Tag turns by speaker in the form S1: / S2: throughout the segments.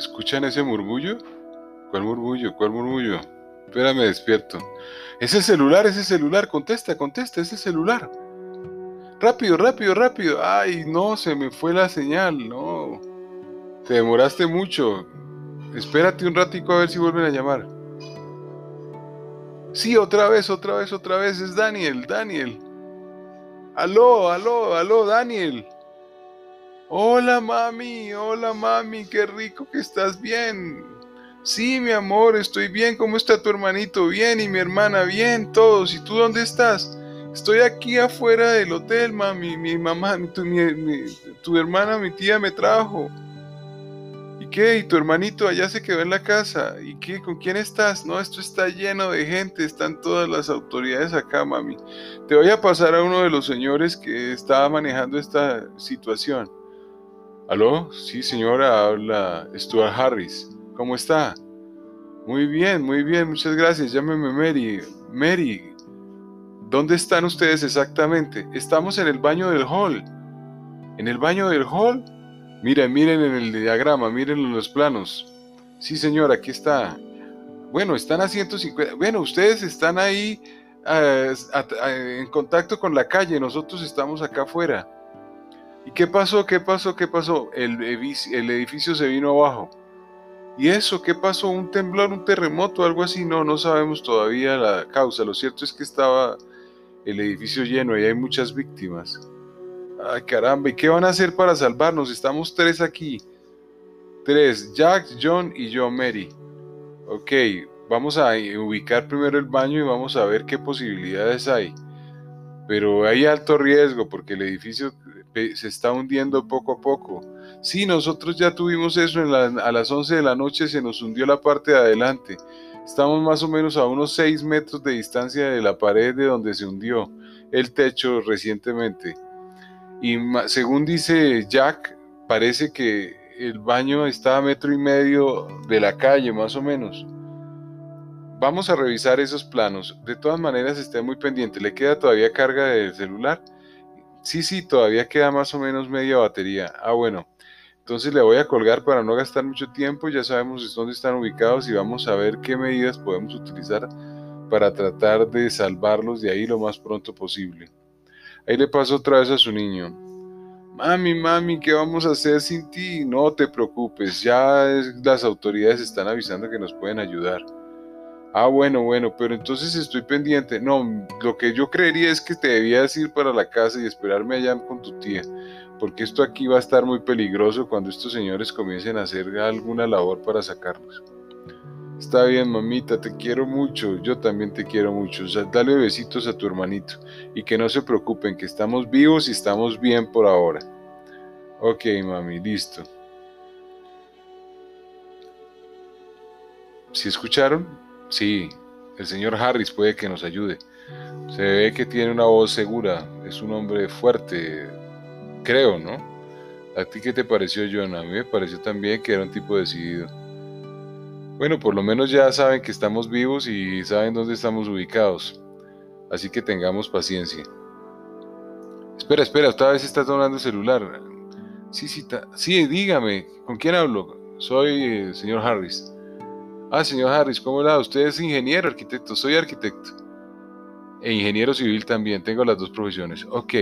S1: ¿Escuchan ese murmullo? ¿Cuál murmullo? ¿Cuál murmullo? Espérame, despierto. Es el celular, es el celular. Contesta, contesta, es el celular. Rápido, rápido, rápido. Ay, no, se me fue la señal, no. Te demoraste mucho. Espérate un ratico a ver si vuelven a llamar. Sí, otra vez, otra vez, otra vez. Es Daniel, Daniel. Aló, aló, aló, Daniel. Hola, mami, hola, mami, qué rico que estás bien. Sí, mi amor, estoy bien. ¿Cómo está tu hermanito? Bien, y mi hermana, bien, todos. ¿Y tú dónde estás? Estoy aquí afuera del hotel, mami. Mi mamá, tu, hermana, mi tía me trajo. ¿Y qué? ¿Y tu hermanito allá se quedó en la casa? ¿Y qué? ¿Con quién estás? No, esto está lleno de gente. Están todas las autoridades acá, mami. Te voy a pasar a uno de los señores que estaba manejando esta situación. ¿Aló? Sí, señora, habla Stuart Harris. ¿Cómo está? Muy bien, muy bien, muchas gracias. Llámeme Mary. Mary, ¿dónde están ustedes exactamente? Estamos en el baño del hall. ¿En el baño del hall? Miren, miren en el diagrama, miren en los planos. Sí, señor, aquí está. Bueno, están a 150. Bueno, ustedes están ahí eh, en contacto con la calle, nosotros estamos acá afuera. ¿Y qué pasó? ¿Qué pasó? ¿Qué pasó? El, edificio se vino abajo. ¿Y eso qué pasó? ¿Un temblor, un terremoto, algo así? No, no sabemos todavía la causa. Lo cierto es que estaba el edificio lleno y hay muchas víctimas. Ay, caramba, ¿y qué van a hacer para salvarnos? Estamos tres aquí. Tres, Jack, John y yo, Mary. Ok, vamos a ubicar primero el baño y vamos a ver qué posibilidades hay. Pero hay alto riesgo porque el edificio se está hundiendo poco a poco. Sí, nosotros ya tuvimos eso a las 11 de la noche, se nos hundió la parte de adelante. Estamos más o menos a unos 6 metros de distancia de la pared de donde se hundió el techo recientemente. Y según dice Jack, parece que el baño está a metro y medio de la calle, más o menos. Vamos a revisar esos planos. De todas maneras, esté muy pendiente. ¿Le queda todavía carga del celular? Sí, sí, todavía queda más o menos media batería. Ah, bueno. Entonces le voy a colgar para no gastar mucho tiempo. Ya sabemos dónde están ubicados y vamos a ver qué medidas podemos utilizar para tratar de salvarlos de ahí lo más pronto posible. Ahí le paso otra vez a su niño. Mami, mami, ¿qué vamos a hacer sin ti? No te preocupes, ya las autoridades están avisando que nos pueden ayudar. Ah, bueno, bueno, pero entonces estoy pendiente. No, lo que yo creería es que te debías ir para la casa y esperarme allá con tu tía, porque esto aquí va a estar muy peligroso cuando estos señores comiencen a hacer alguna labor para sacarnos. Está bien, mamita, te quiero mucho, yo también te quiero mucho. dale besitos a tu hermanito y que no se preocupen, que estamos vivos y estamos bien por ahora. Ok, mami, listo. ¿Sí escucharon? Sí, el señor Harris puede que nos ayude. Se ve que tiene una voz segura, es un hombre fuerte, creo, ¿no? ¿A ti qué te pareció, John? A mí me pareció también que era un tipo decidido. Bueno, por lo menos ya saben que estamos vivos y saben dónde estamos ubicados. Así que tengamos paciencia. Espera, espera, otra vez está sonando el celular. Sí, sí, sí, dígame, ¿con quién hablo? Soy el señor Harris. Ah, señor Harris, ¿cómo va? Usted es ingeniero, arquitecto, soy arquitecto. E ingeniero civil también, tengo las dos profesiones. Ok,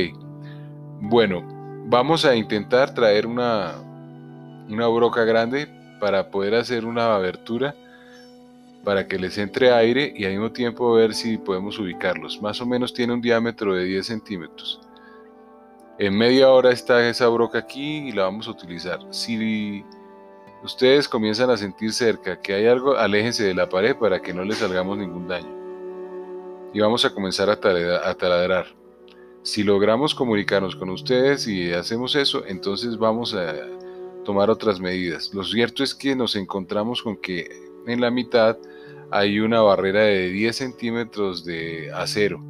S1: bueno, vamos a intentar traer una, una broca grande para poder hacer una abertura para que les entre aire y al mismo tiempo ver si podemos ubicarlos. Más o menos tiene un diámetro de 10 centímetros. En media hora está esa broca aquí y la vamos a utilizar. Si ustedes comienzan a sentir cerca que hay algo, aléjense de la pared para que no les salgamos ningún daño. Y vamos a comenzar a, taladrar. Si logramos comunicarnos con ustedes y hacemos eso, entonces vamos a tomar otras medidas. Lo cierto es que nos encontramos con que en la mitad hay una barrera de 10 centímetros de acero,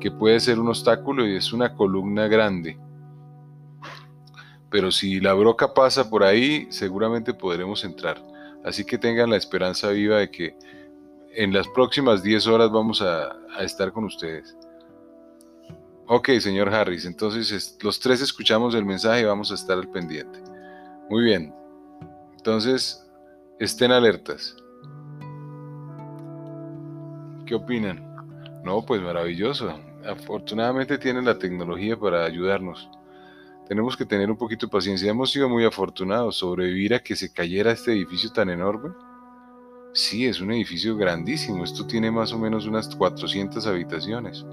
S1: que puede ser un obstáculo y es una columna grande pero si la broca pasa por ahí, seguramente podremos entrar. Así que tengan la esperanza viva de que en las próximas 10 horas vamos a, estar con ustedes. Ok, señor Harris, entonces los tres escuchamos el mensaje y vamos a estar al pendiente. Muy bien, entonces estén alertas. ¿Qué opinan? No, pues maravilloso. Afortunadamente tienen la tecnología para ayudarnos. Tenemos que tener un poquito de paciencia. Hemos sido muy afortunados. Sobrevivir a que se cayera este edificio tan enorme. Sí, es un edificio grandísimo. Esto tiene más o menos unas 400 habitaciones.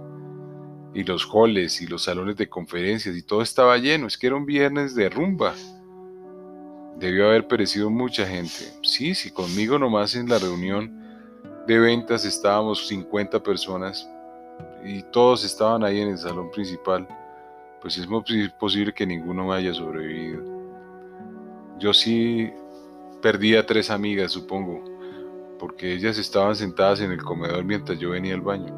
S1: Y los halls y los salones de conferencias y todo estaba lleno. Es que era un viernes de rumba. Debió haber perecido mucha gente. Sí, sí, conmigo nomás en la reunión de ventas estábamos 50 personas y todos estaban ahí en el salón principal. Pues es posible que ninguno haya sobrevivido. Yo sí perdí a tres amigas, supongo, porque ellas estaban sentadas en el comedor mientras yo venía al baño.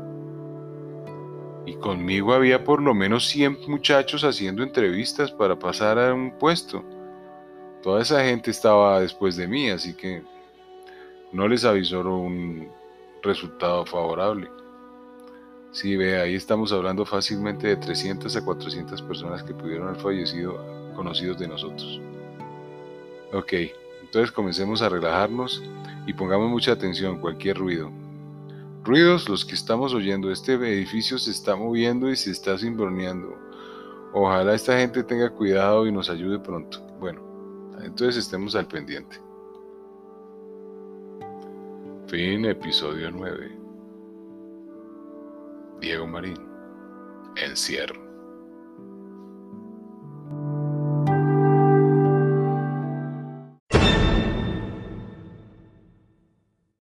S1: Y conmigo había por lo menos 100 muchachos haciendo entrevistas para pasar a un puesto. Toda esa gente estaba después de mí, así que no les avisó un resultado favorable. Sí, ve, ahí estamos hablando fácilmente de 300 a 400 personas que pudieron haber fallecido conocidos de nosotros. Ok, entonces comencemos a relajarnos y pongamos mucha atención a cualquier ruido. Ruidos los que estamos oyendo, este edificio se está moviendo y se está simborneando. Ojalá esta gente tenga cuidado y nos ayude pronto. Bueno, entonces estemos al pendiente. Fin, episodio 9. Diego Marín. Encierro.